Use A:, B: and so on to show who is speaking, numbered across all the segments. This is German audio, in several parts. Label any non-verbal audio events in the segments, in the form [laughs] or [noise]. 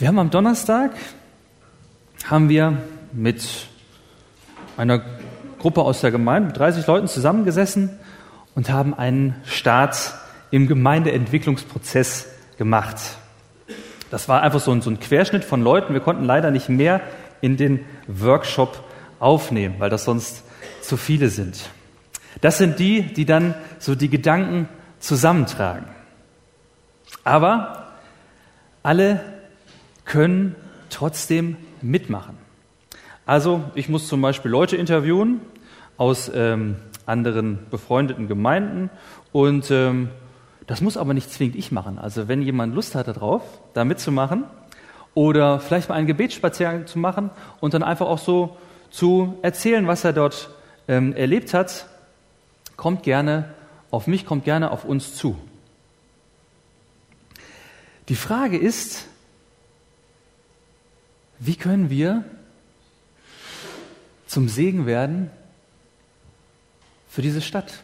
A: Wir haben am Donnerstag haben wir mit einer Gruppe aus der Gemeinde, mit 30 Leuten zusammengesessen und haben einen Start im Gemeindeentwicklungsprozess gemacht. Das war einfach so ein, so ein Querschnitt von Leuten. Wir konnten leider nicht mehr in den Workshop aufnehmen, weil das sonst zu viele sind. Das sind die, die dann so die Gedanken zusammentragen. Aber alle können trotzdem mitmachen. Also ich muss zum Beispiel Leute interviewen aus ähm, anderen befreundeten Gemeinden und ähm, das muss aber nicht zwingend ich machen. Also wenn jemand Lust hat darauf, da mitzumachen oder vielleicht mal einen Gebetsspaziergang zu machen und dann einfach auch so zu erzählen, was er dort ähm, erlebt hat, kommt gerne auf mich, kommt gerne auf uns zu. Die Frage ist, wie können wir zum Segen werden für diese Stadt?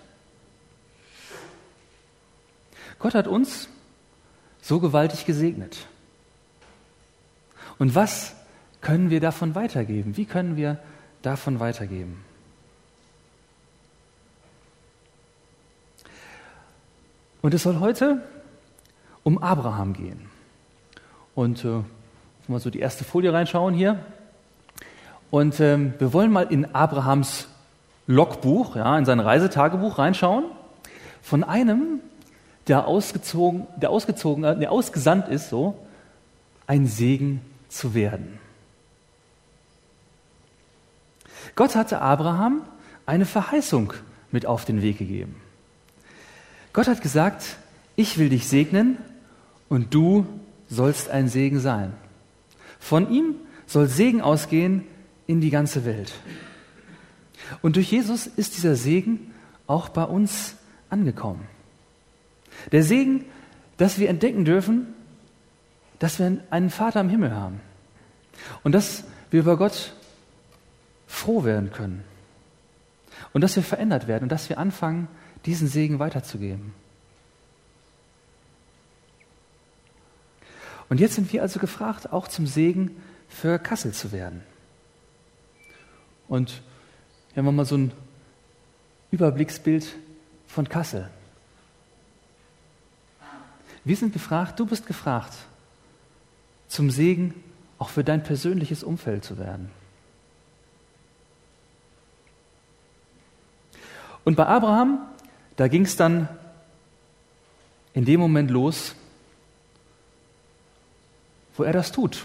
A: Gott hat uns so gewaltig gesegnet. Und was können wir davon weitergeben? Wie können wir davon weitergeben? Und es soll heute um Abraham gehen. Und äh, mal so die erste Folie reinschauen hier. Und ähm, wir wollen mal in Abrahams Logbuch, ja, in sein Reisetagebuch reinschauen, von einem, der ausgezogen, der ausgezogen, der ausgesandt ist, so ein Segen zu werden. Gott hatte Abraham eine Verheißung mit auf den Weg gegeben. Gott hat gesagt, ich will dich segnen und du sollst ein Segen sein. Von ihm soll Segen ausgehen in die ganze Welt. Und durch Jesus ist dieser Segen auch bei uns angekommen. Der Segen, dass wir entdecken dürfen, dass wir einen Vater im Himmel haben. Und dass wir über Gott froh werden können. Und dass wir verändert werden und dass wir anfangen, diesen Segen weiterzugeben. Und jetzt sind wir also gefragt, auch zum Segen für Kassel zu werden. Und hier haben wir mal so ein Überblicksbild von Kassel. Wir sind gefragt, du bist gefragt, zum Segen auch für dein persönliches Umfeld zu werden. Und bei Abraham, da ging es dann in dem Moment los, wo er das tut,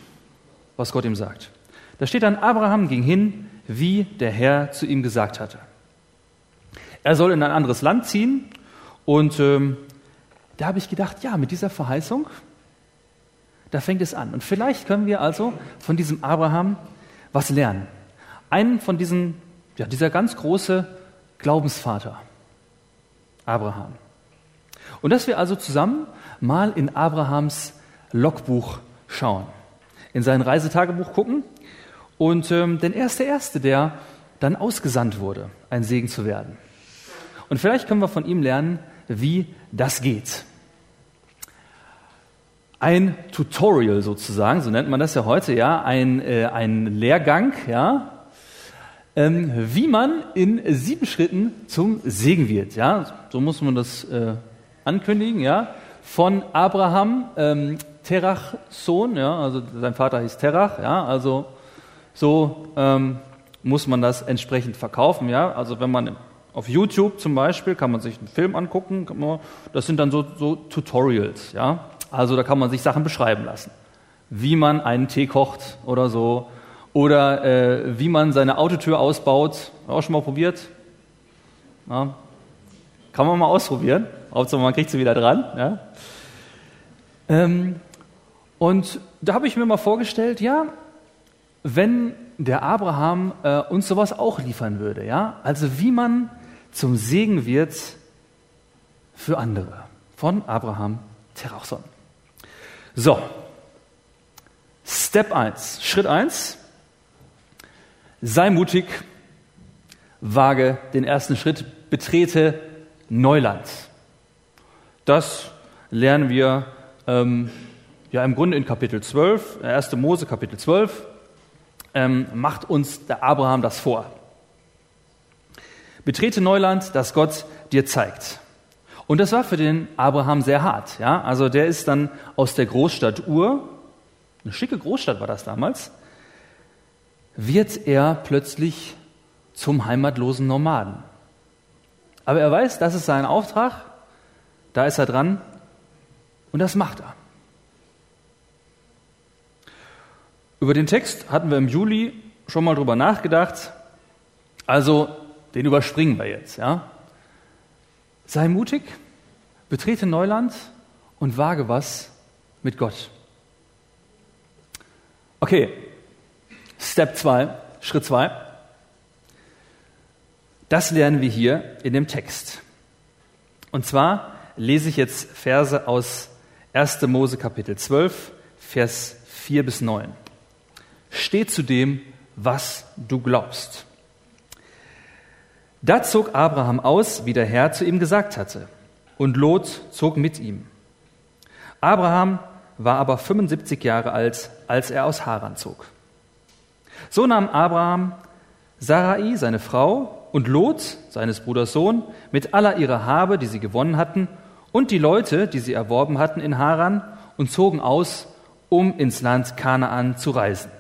A: was Gott ihm sagt. Da steht dann, Abraham ging hin, wie der Herr zu ihm gesagt hatte. Er soll in ein anderes Land ziehen und ähm, da habe ich gedacht, ja, mit dieser Verheißung, da fängt es an. Und vielleicht können wir also von diesem Abraham was lernen. Einen von diesen, ja, dieser ganz große Glaubensvater, Abraham. Und dass wir also zusammen mal in Abrahams Logbuch schauen, in sein Reisetagebuch gucken. Und ähm, denn er ist der Erste, der dann ausgesandt wurde, ein Segen zu werden. Und vielleicht können wir von ihm lernen, wie das geht. Ein Tutorial sozusagen, so nennt man das ja heute, ja, ein, äh, ein Lehrgang, ja, ähm, wie man in sieben Schritten zum Segen wird, ja, so muss man das äh, ankündigen, ja, von Abraham, ähm, Terach Sohn, ja, also sein Vater hieß Terach, ja, also so ähm, muss man das entsprechend verkaufen, ja, also wenn man auf YouTube zum Beispiel kann man sich einen Film angucken, das sind dann so, so Tutorials, ja, also da kann man sich Sachen beschreiben lassen, wie man einen Tee kocht oder so, oder äh, wie man seine Autotür ausbaut, auch schon mal probiert, ja. kann man mal ausprobieren, Hauptsache man kriegt sie wieder dran, ja. Ähm, und da habe ich mir mal vorgestellt, ja, wenn der Abraham äh, uns sowas auch liefern würde, ja, also wie man zum Segen wird für andere. Von Abraham Terachson. So, Step 1, Schritt 1, sei mutig, wage den ersten Schritt, betrete Neuland. Das lernen wir ähm, ja im Grunde in Kapitel 12, 1. Mose Kapitel 12, ähm, macht uns der Abraham das vor. Betrete Neuland, das Gott dir zeigt. Und das war für den Abraham sehr hart. Ja? Also der ist dann aus der Großstadt Ur, eine schicke Großstadt war das damals, wird er plötzlich zum heimatlosen Nomaden. Aber er weiß, das ist sein Auftrag, da ist er dran und das macht er. Über den Text hatten wir im Juli schon mal drüber nachgedacht. Also, den überspringen wir jetzt, ja. Sei mutig, betrete Neuland und wage was mit Gott. Okay, Step 2, Schritt 2. Das lernen wir hier in dem Text. Und zwar lese ich jetzt Verse aus 1. Mose Kapitel 12, Vers 4 bis 9. Steh zu dem, was du glaubst. Da zog Abraham aus, wie der Herr zu ihm gesagt hatte, und Lot zog mit ihm. Abraham war aber 75 Jahre alt, als er aus Haran zog. So nahm Abraham Sarai, seine Frau, und Lot, seines Bruders Sohn, mit aller ihrer Habe, die sie gewonnen hatten, und die Leute, die sie erworben hatten in Haran, und zogen aus, um ins Land Kanaan zu reisen.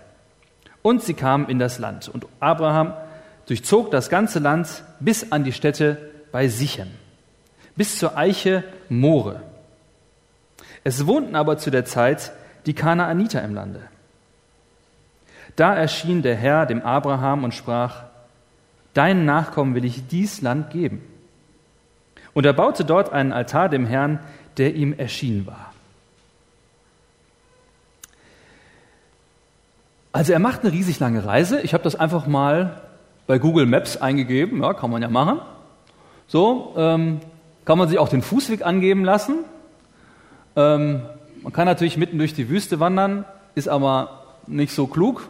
A: Und sie kamen in das Land. Und Abraham durchzog das ganze Land bis an die Stätte bei Sichem, bis zur Eiche More. Es wohnten aber zu der Zeit die Kanaaniter im Lande. Da erschien der Herr dem Abraham und sprach, Deinen Nachkommen will ich dies Land geben. Und er baute dort einen Altar dem Herrn, der ihm erschienen war. Also er macht eine riesig lange Reise. Ich habe das einfach mal bei Google Maps eingegeben. Ja, kann man ja machen. So, ähm, kann man sich auch den Fußweg angeben lassen. Ähm, man kann natürlich mitten durch die Wüste wandern, ist aber nicht so klug.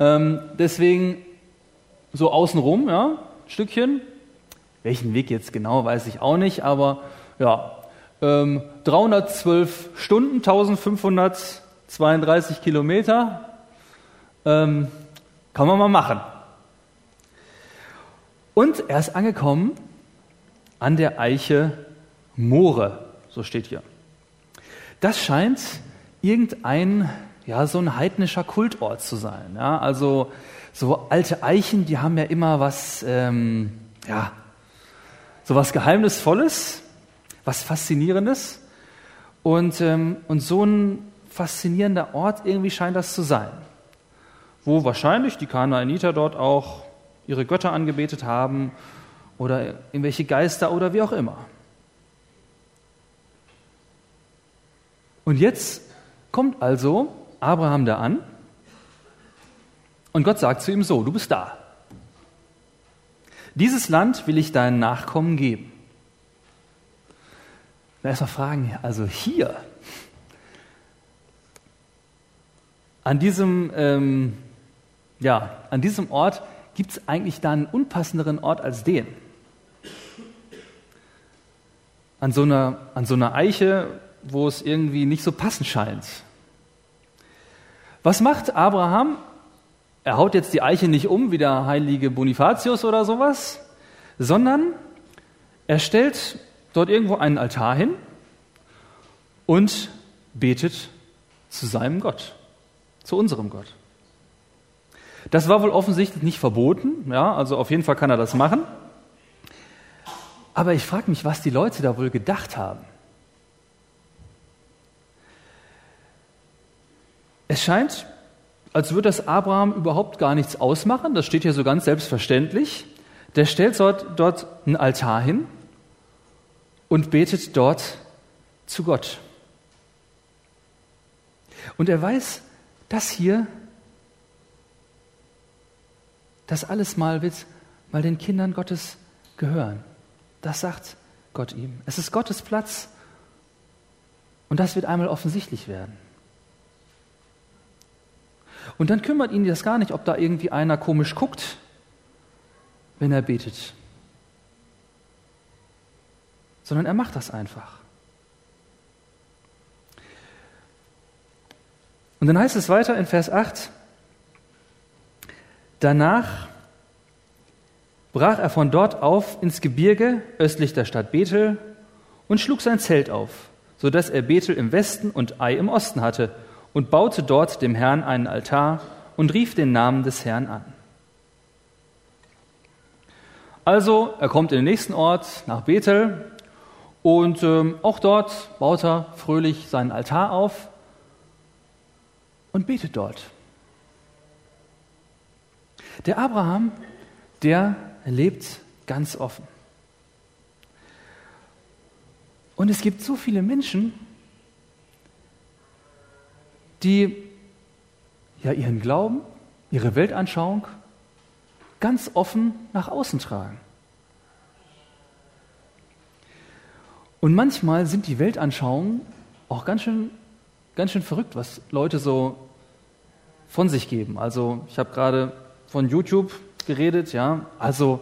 A: Ähm, deswegen so außenrum, ja, ein Stückchen. Welchen Weg jetzt genau, weiß ich auch nicht, aber ja, ähm, 312 Stunden, 1532 Kilometer, ähm, kann man mal machen. Und er ist angekommen an der Eiche Moore, so steht hier. Das scheint irgendein, ja, so ein heidnischer Kultort zu sein. Ja? Also so alte Eichen, die haben ja immer was, ähm, ja, so was Geheimnisvolles, was Faszinierendes. Und, ähm, und so ein faszinierender Ort irgendwie scheint das zu sein wo wahrscheinlich die Kanaaniter dort auch ihre Götter angebetet haben oder irgendwelche Geister oder wie auch immer. Und jetzt kommt also Abraham da an und Gott sagt zu ihm so, du bist da. Dieses Land will ich deinen Nachkommen geben. Erstmal fragen, also hier, an diesem ähm, ja, an diesem Ort gibt es eigentlich da einen unpassenderen Ort als den. An so, einer, an so einer Eiche, wo es irgendwie nicht so passend scheint. Was macht Abraham? Er haut jetzt die Eiche nicht um wie der heilige Bonifatius oder sowas, sondern er stellt dort irgendwo einen Altar hin und betet zu seinem Gott, zu unserem Gott. Das war wohl offensichtlich nicht verboten, ja, also auf jeden Fall kann er das machen. Aber ich frage mich, was die Leute da wohl gedacht haben. Es scheint, als würde das Abraham überhaupt gar nichts ausmachen. Das steht hier so ganz selbstverständlich. Der stellt dort, dort einen Altar hin und betet dort zu Gott. Und er weiß, das hier das alles mal wird mal den Kindern Gottes gehören. Das sagt Gott ihm. Es ist Gottes Platz und das wird einmal offensichtlich werden. Und dann kümmert ihn das gar nicht, ob da irgendwie einer komisch guckt, wenn er betet, sondern er macht das einfach. Und dann heißt es weiter in Vers 8, danach brach er von dort auf ins Gebirge östlich der Stadt Bethel und schlug sein Zelt auf, so dass er Bethel im Westen und Ai im Osten hatte und baute dort dem Herrn einen Altar und rief den Namen des Herrn an. Also, er kommt in den nächsten Ort, nach Bethel, und ähm, auch dort baut er fröhlich seinen Altar auf und betet dort. Der Abraham, der lebt ganz offen. Und es gibt so viele Menschen, die ja ihren Glauben, ihre Weltanschauung ganz offen nach außen tragen. Und manchmal sind die Weltanschauungen auch ganz schön, ganz schön verrückt, was Leute so von sich geben. Also ich habe gerade von YouTube geredet, ja, also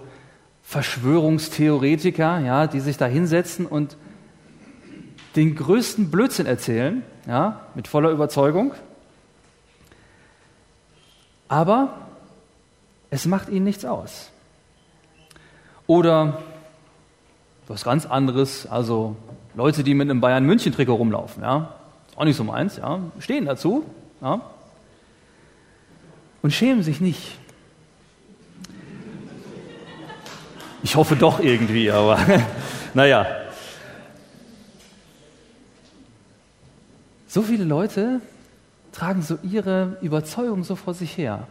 A: Verschwörungstheoretiker, ja, die sich da hinsetzen und den größten Blödsinn erzählen, ja, mit voller Überzeugung. Aber es macht ihnen nichts aus. Oder was ganz anderes, also Leute, die mit einem Bayern München Trikot rumlaufen, ja, auch nicht so meins, ja, stehen dazu, ja, und schämen sich nicht. Ich hoffe doch irgendwie, aber [laughs] naja. So viele Leute tragen so ihre Überzeugung so vor sich her.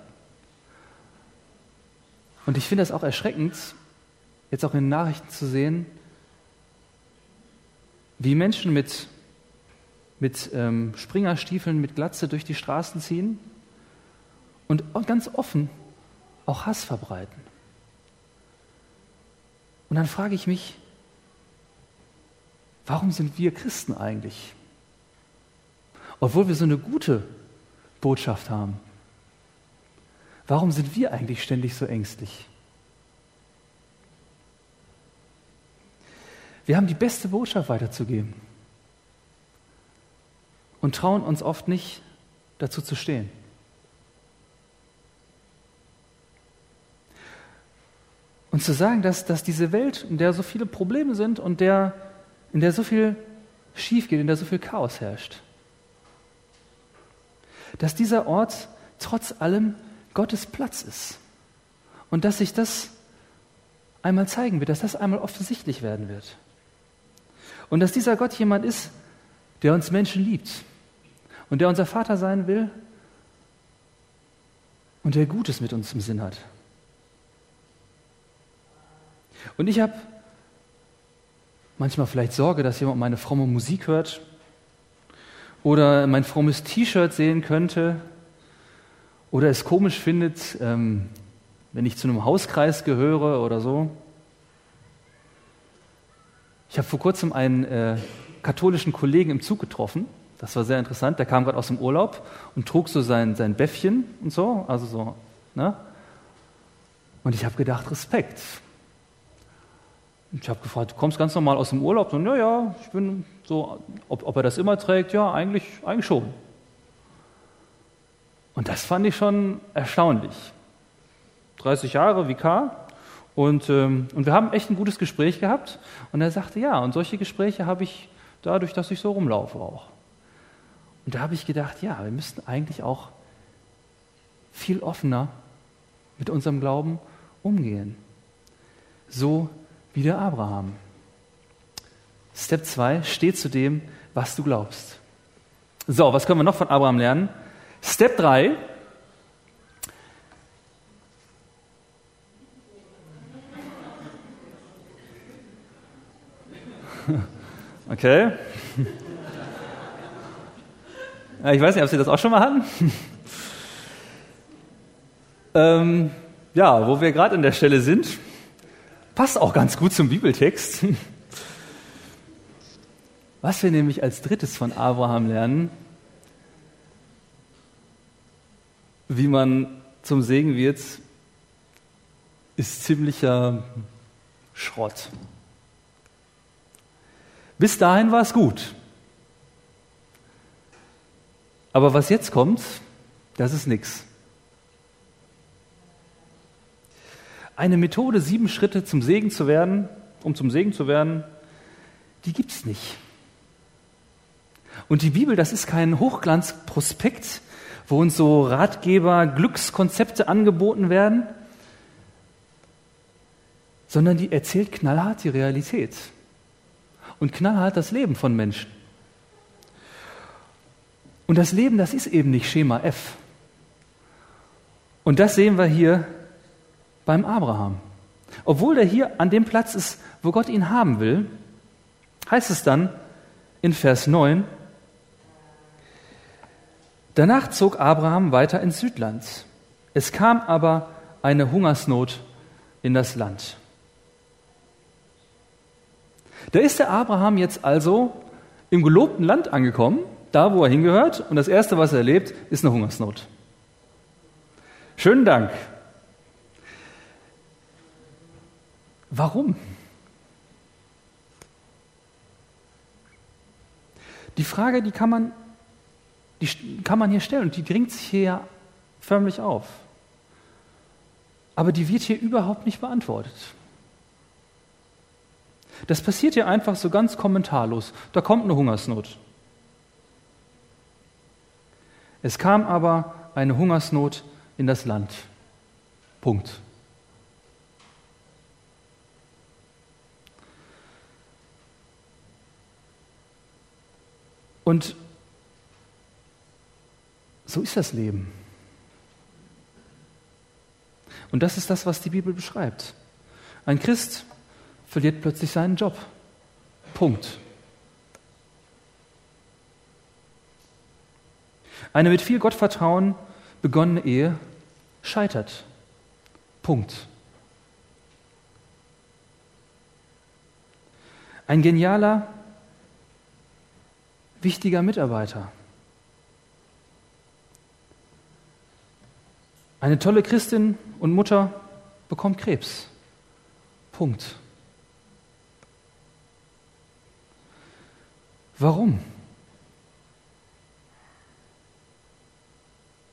A: Und ich finde das auch erschreckend, jetzt auch in den Nachrichten zu sehen, wie Menschen mit, mit ähm, Springerstiefeln, mit Glatze durch die Straßen ziehen und ganz offen auch Hass verbreiten. Und dann frage ich mich, warum sind wir Christen eigentlich? Obwohl wir so eine gute Botschaft haben. Warum sind wir eigentlich ständig so ängstlich? Wir haben die beste Botschaft weiterzugeben und trauen uns oft nicht dazu zu stehen. Und zu sagen, dass, dass diese Welt, in der so viele Probleme sind und der, in der so viel schief geht, in der so viel Chaos herrscht, dass dieser Ort trotz allem Gottes Platz ist und dass sich das einmal zeigen wird, dass das einmal offensichtlich werden wird. Und dass dieser Gott jemand ist, der uns Menschen liebt und der unser Vater sein will und der Gutes mit uns im Sinn hat. Und ich habe manchmal vielleicht Sorge, dass jemand meine fromme Musik hört oder mein frommes T-Shirt sehen könnte oder es komisch findet, ähm, wenn ich zu einem Hauskreis gehöre oder so. Ich habe vor kurzem einen äh, katholischen Kollegen im Zug getroffen. Das war sehr interessant. Der kam gerade aus dem Urlaub und trug so sein, sein Bäffchen und so. Also so, ne? Und ich habe gedacht, Respekt. Ich habe gefragt, du kommst ganz normal aus dem Urlaub? Und ja, ja, ich bin so, ob, ob er das immer trägt? Ja, eigentlich, eigentlich schon. Und das fand ich schon erstaunlich. 30 Jahre Vikar, und, ähm, und wir haben echt ein gutes Gespräch gehabt. Und er sagte, ja, und solche Gespräche habe ich dadurch, dass ich so rumlaufe auch. Und da habe ich gedacht, ja, wir müssten eigentlich auch viel offener mit unserem Glauben umgehen. So wie der Abraham. Step 2, steh zu dem, was du glaubst. So, was können wir noch von Abraham lernen? Step 3, [laughs] Okay. [laughs] Ich weiß nicht, ob Sie das auch schon mal hatten. [laughs] Ähm, ja, wo wir gerade an der Stelle sind, passt auch ganz gut zum Bibeltext. Was wir nämlich als drittes von Abraham lernen, wie man zum Segen wird, ist ziemlicher Schrott. Bis dahin war es gut. Aber was jetzt kommt, das ist nichts. Eine Methode, sieben Schritte zum Segen zu werden, um zum Segen zu werden, die gibt es nicht. Und die Bibel, das ist kein Hochglanzprospekt, wo uns so Ratgeber, Glückskonzepte angeboten werden, sondern die erzählt knallhart die Realität und knallhart das Leben von Menschen. Und das Leben, das ist eben nicht Schema F. Und das sehen wir hier beim Abraham. Obwohl er hier an dem Platz ist, wo Gott ihn haben will, heißt es dann in Vers 9, Danach zog Abraham weiter ins Südland. Es kam aber eine Hungersnot in das Land. Da ist der Abraham jetzt also im gelobten Land angekommen, da wo er hingehört, und das Erste, was er erlebt, ist eine Hungersnot. Schönen Dank. Warum? Die Frage, die kann man die kann man hier stellen und die dringt sich hier ja förmlich auf. Aber die wird hier überhaupt nicht beantwortet. Das passiert hier einfach so ganz kommentarlos. Da kommt eine Hungersnot. Es kam aber eine Hungersnot in das Land. Punkt. Und so ist das Leben. Und das ist das, was die Bibel beschreibt. Ein Christ verliert plötzlich seinen Job. Punkt. Eine mit viel Gottvertrauen begonnene Ehe scheitert. Punkt. Ein genialer, wichtiger Mitarbeiter Eine tolle Christin und Mutter bekommt Krebs. Punkt. Warum?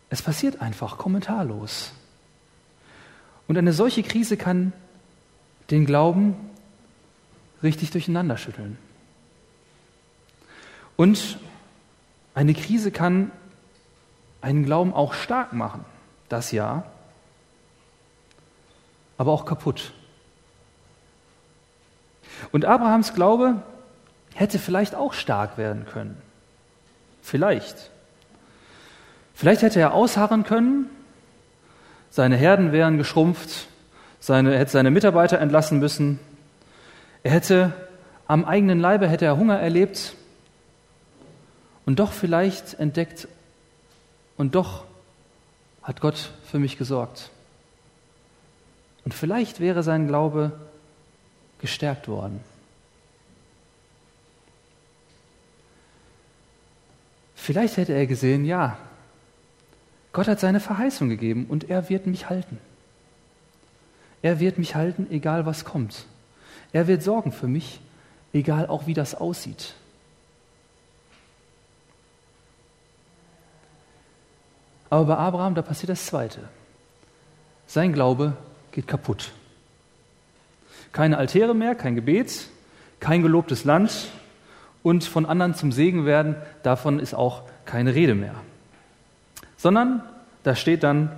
A: Es passiert einfach kommentarlos. Und eine solche Krise kann den Glauben richtig durcheinander schütteln. Und eine Krise kann einen Glauben auch stark machen das ja, aber auch kaputt. Und Abrahams Glaube hätte vielleicht auch stark werden können. Vielleicht. Vielleicht hätte er ausharren können, seine Herden wären geschrumpft, seine, er hätte seine Mitarbeiter entlassen müssen, er hätte am eigenen Leibe hätte er Hunger erlebt und doch vielleicht entdeckt und doch hat Gott für mich gesorgt. Und vielleicht wäre sein Glaube gestärkt worden. Vielleicht hätte er gesehen, ja, Gott hat seine Verheißung gegeben und er wird mich halten. Er wird mich halten, egal was kommt. Er wird sorgen für mich, egal auch wie das aussieht. Aber bei Abraham, da passiert das Zweite. Sein Glaube geht kaputt. Keine Altäre mehr, kein Gebet, kein gelobtes Land und von anderen zum Segen werden, davon ist auch keine Rede mehr. Sondern da steht dann,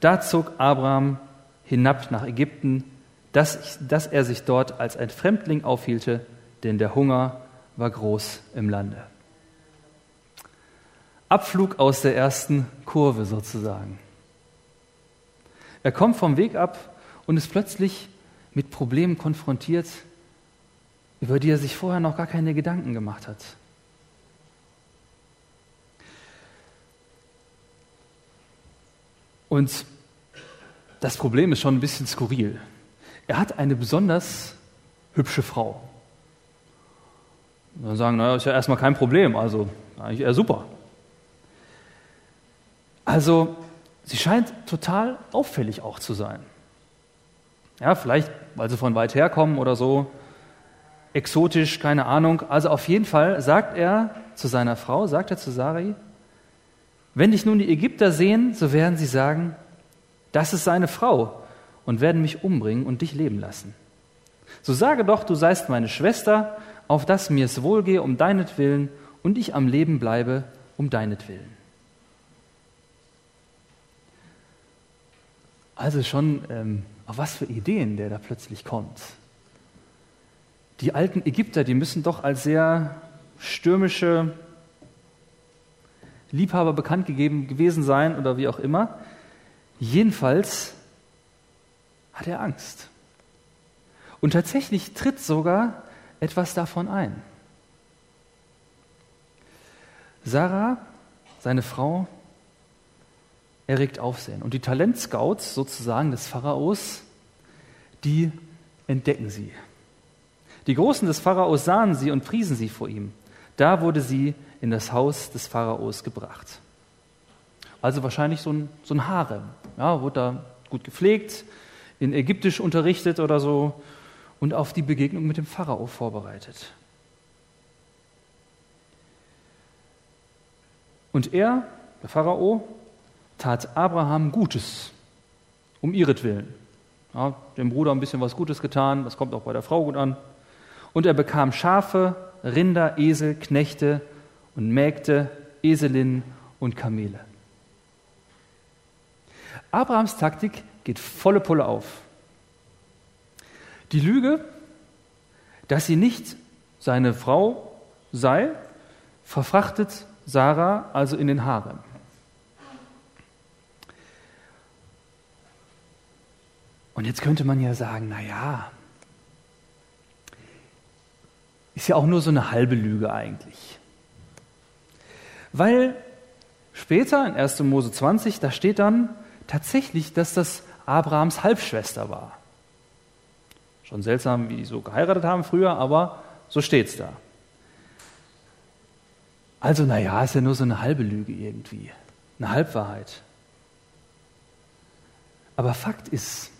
A: da zog Abraham hinab nach Ägypten, dass, dass er sich dort als ein Fremdling aufhielte, denn der Hunger war groß im Lande. Abflug aus der ersten Kurve sozusagen. Er kommt vom Weg ab und ist plötzlich mit Problemen konfrontiert, über die er sich vorher noch gar keine Gedanken gemacht hat. Und das Problem ist schon ein bisschen skurril. Er hat eine besonders hübsche Frau. Dann sagen, naja, ist ja erstmal kein Problem, also eigentlich eher super. Also sie scheint total auffällig auch zu sein. Ja, vielleicht, weil sie von weit her kommen oder so, exotisch, keine Ahnung. Also auf jeden Fall sagt er zu seiner Frau, sagt er zu Sari, Wenn dich nun die Ägypter sehen, so werden sie sagen, das ist seine Frau und werden mich umbringen und dich leben lassen. So sage doch, du seist meine Schwester, auf dass mir es wohlgehe um deinetwillen und ich am Leben bleibe um deinetwillen. Also schon, ähm, auf was für Ideen der da plötzlich kommt. Die alten Ägypter, die müssen doch als sehr stürmische Liebhaber bekannt gegeben gewesen sein oder wie auch immer. Jedenfalls hat er Angst. Und tatsächlich tritt sogar etwas davon ein. Sarah, seine Frau, erregt Aufsehen. Und die Talentscouts sozusagen des Pharaos, die entdecken sie. Die Großen des Pharaos sahen sie und priesen sie vor ihm. Da wurde sie in das Haus des Pharaos gebracht. Also wahrscheinlich so ein, so ein Harem. Ja, wurde da gut gepflegt, in Ägyptisch unterrichtet oder so und auf die Begegnung mit dem Pharao vorbereitet. Und er, der Pharao, tat Abraham Gutes, um ihretwillen. Ja, dem Bruder ein bisschen was Gutes getan, das kommt auch bei der Frau gut an. Und er bekam Schafe, Rinder, Esel, Knechte und Mägde, Eselinnen und Kamele. Abrahams Taktik geht volle Pulle auf. Die Lüge, dass sie nicht seine Frau sei, verfrachtet Sarah also in den Harem. Und jetzt könnte man ja sagen, na ja, ist ja auch nur so eine halbe Lüge eigentlich. Weil später in 1. Mose 20, da steht dann tatsächlich, dass das Abrahams Halbschwester war. Schon seltsam, wie die so geheiratet haben früher, aber so steht's da. Also, naja, ist ja nur so eine halbe Lüge irgendwie, eine Halbwahrheit. Aber Fakt ist,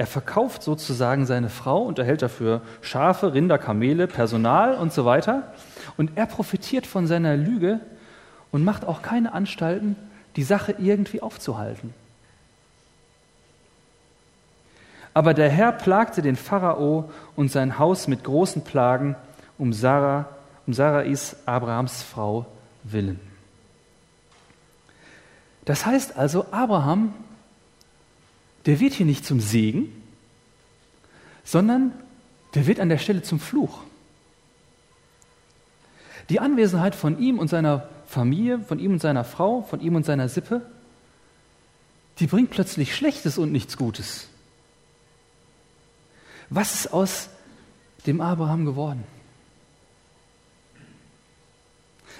A: er verkauft sozusagen seine Frau und erhält dafür Schafe, Rinder, Kamele, Personal und so weiter. Und er profitiert von seiner Lüge und macht auch keine Anstalten, die Sache irgendwie aufzuhalten. Aber der Herr plagte den Pharao und sein Haus mit großen Plagen um Sarah, um Sarais, Abrahams Frau, willen. Das heißt also, Abraham, der wird hier nicht zum Segen, sondern der wird an der Stelle zum Fluch. Die Anwesenheit von ihm und seiner Familie, von ihm und seiner Frau, von ihm und seiner Sippe, die bringt plötzlich Schlechtes und nichts Gutes. Was ist aus dem Abraham geworden?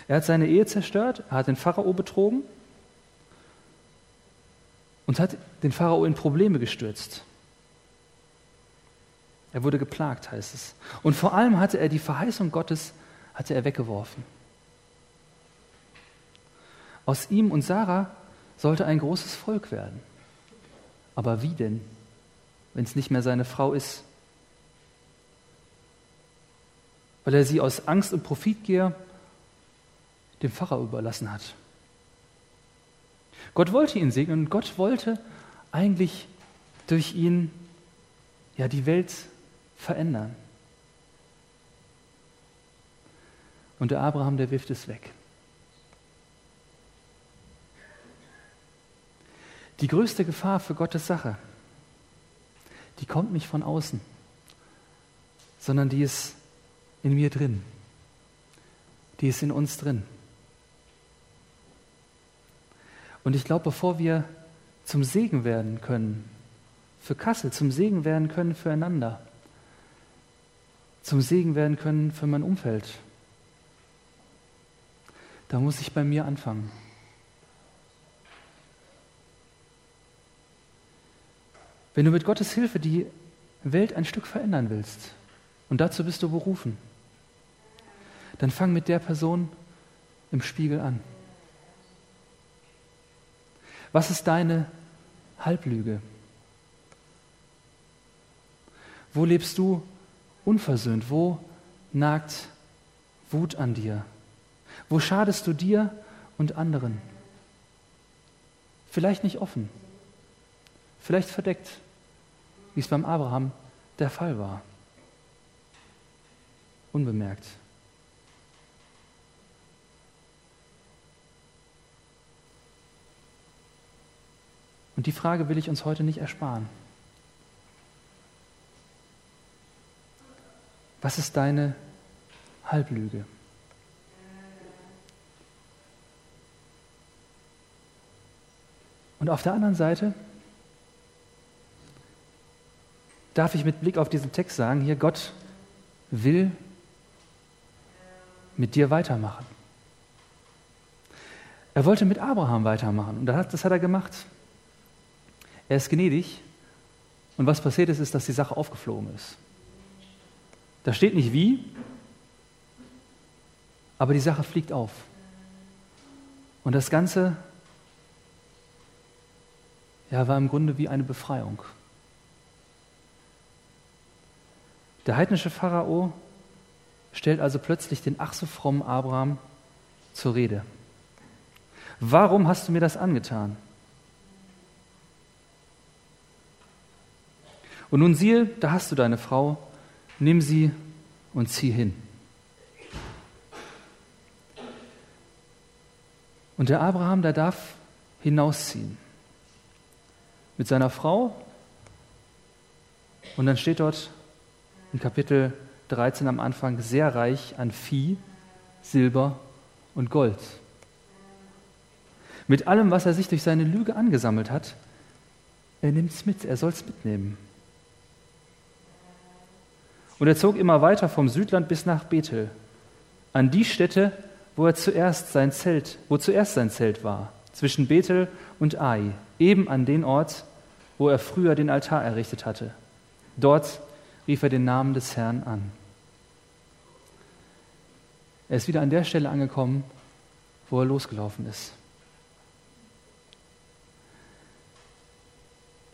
A: Er hat seine Ehe zerstört, er hat den Pharao betrogen und hat den Pharao in Probleme gestürzt. Er wurde geplagt, heißt es. Und vor allem hatte er die Verheißung Gottes hatte er weggeworfen. Aus ihm und Sarah sollte ein großes Volk werden. Aber wie denn, wenn es nicht mehr seine Frau ist? weil er sie aus Angst und Profitgier dem Pfarrer überlassen hat. Gott wollte ihn segnen und Gott wollte eigentlich durch ihn ja die Welt verändern. Und der Abraham, der wirft es weg. Die größte Gefahr für Gottes Sache, die kommt nicht von außen, sondern die ist in mir drin. Die ist in uns drin. Und ich glaube, bevor wir zum Segen werden können, für Kassel, zum Segen werden können füreinander, zum Segen werden können für mein Umfeld, da muss ich bei mir anfangen. Wenn du mit Gottes Hilfe die Welt ein Stück verändern willst, und dazu bist du berufen, dann fang mit der Person im Spiegel an. Was ist deine Halblüge? Wo lebst du unversöhnt? Wo nagt Wut an dir? Wo schadest du dir und anderen? Vielleicht nicht offen, vielleicht verdeckt, wie es beim Abraham der Fall war. Unbemerkt. Und die Frage will ich uns heute nicht ersparen. Was ist deine Halblüge? Und auf der anderen Seite darf ich mit Blick auf diesen Text sagen, hier Gott will mit dir weitermachen. Er wollte mit Abraham weitermachen und das hat er gemacht. Er ist gnädig und was passiert ist, ist, dass die Sache aufgeflogen ist. Da steht nicht wie, aber die Sache fliegt auf. Und das Ganze ja, war im Grunde wie eine Befreiung. Der heidnische Pharao stellt also plötzlich den ach so frommen Abraham zur Rede. Warum hast du mir das angetan? Und nun siehe, da hast du deine Frau, nimm sie und zieh hin. Und der Abraham, der darf hinausziehen mit seiner Frau. Und dann steht dort in Kapitel 13 am Anfang sehr reich an Vieh, Silber und Gold. Mit allem, was er sich durch seine Lüge angesammelt hat, er nimmt es mit, er soll es mitnehmen. Und er zog immer weiter vom Südland bis nach Bethel, an die Stätte, wo er zuerst sein Zelt, wo zuerst sein Zelt war, zwischen Bethel und Ai, eben an den Ort, wo er früher den Altar errichtet hatte. Dort rief er den Namen des Herrn an. Er ist wieder an der Stelle angekommen, wo er losgelaufen ist.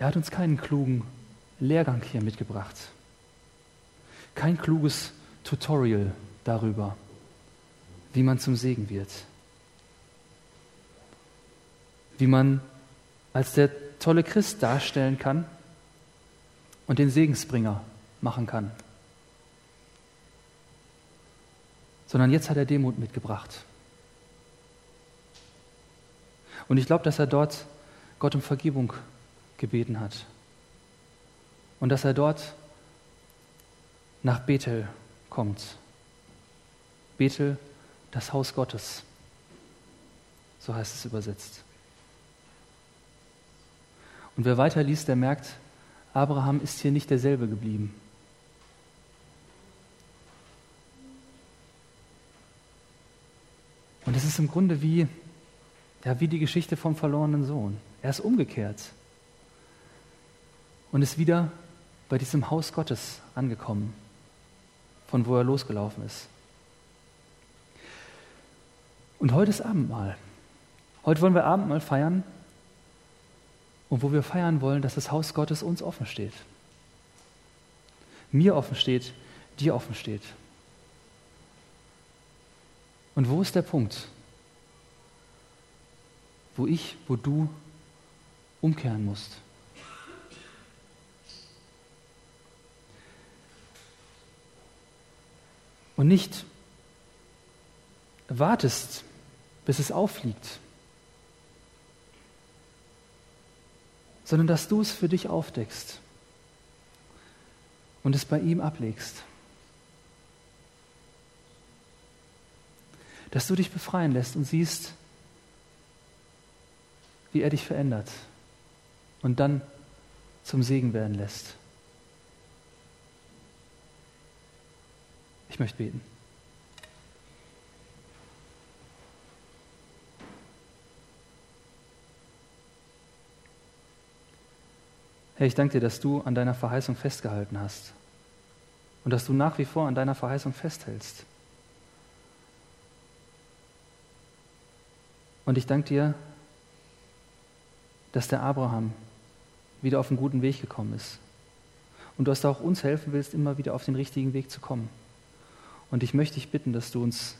A: Er hat uns keinen klugen Lehrgang hier mitgebracht kein kluges Tutorial darüber, wie man zum Segen wird. Wie man als der tolle Christ darstellen kann und den Segensbringer machen kann. Sondern jetzt hat er Demut mitgebracht. Und ich glaube, dass er dort Gott um Vergebung gebeten hat. Und dass er dort nach Bethel kommt. Bethel, das Haus Gottes. So heißt es übersetzt. Und wer weiter liest, der merkt, Abraham ist hier nicht derselbe geblieben. Und es ist im Grunde wie, ja, wie die Geschichte vom verlorenen Sohn. Er ist umgekehrt und ist wieder bei diesem Haus Gottes angekommen von wo er losgelaufen ist. Und heute ist Abendmahl. Heute wollen wir Abendmahl feiern und wo wir feiern wollen, dass das Haus Gottes uns offen steht. Mir offen steht, dir offen steht. Und wo ist der Punkt, wo ich, wo du umkehren musst? Und nicht wartest, bis es auffliegt, sondern dass du es für dich aufdeckst und es bei ihm ablegst. Dass du dich befreien lässt und siehst, wie er dich verändert und dann zum Segen werden lässt. Ich möchte beten. Herr, ich danke dir, dass du an deiner Verheißung festgehalten hast und dass du nach wie vor an deiner Verheißung festhältst. Und ich danke dir, dass der Abraham wieder auf einen guten Weg gekommen ist. Und du hast auch uns helfen willst, immer wieder auf den richtigen Weg zu kommen. Und ich möchte dich bitten, dass du uns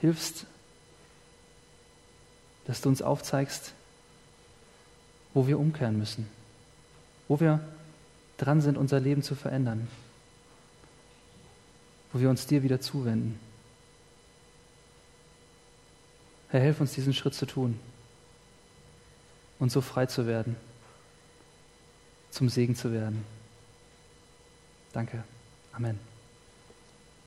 A: hilfst, dass du uns aufzeigst, wo wir umkehren müssen, wo wir dran sind, unser Leben zu verändern, wo wir uns dir wieder zuwenden. Herr, hilf uns diesen Schritt zu tun und so frei zu werden, zum Segen zu werden. Danke. Amen.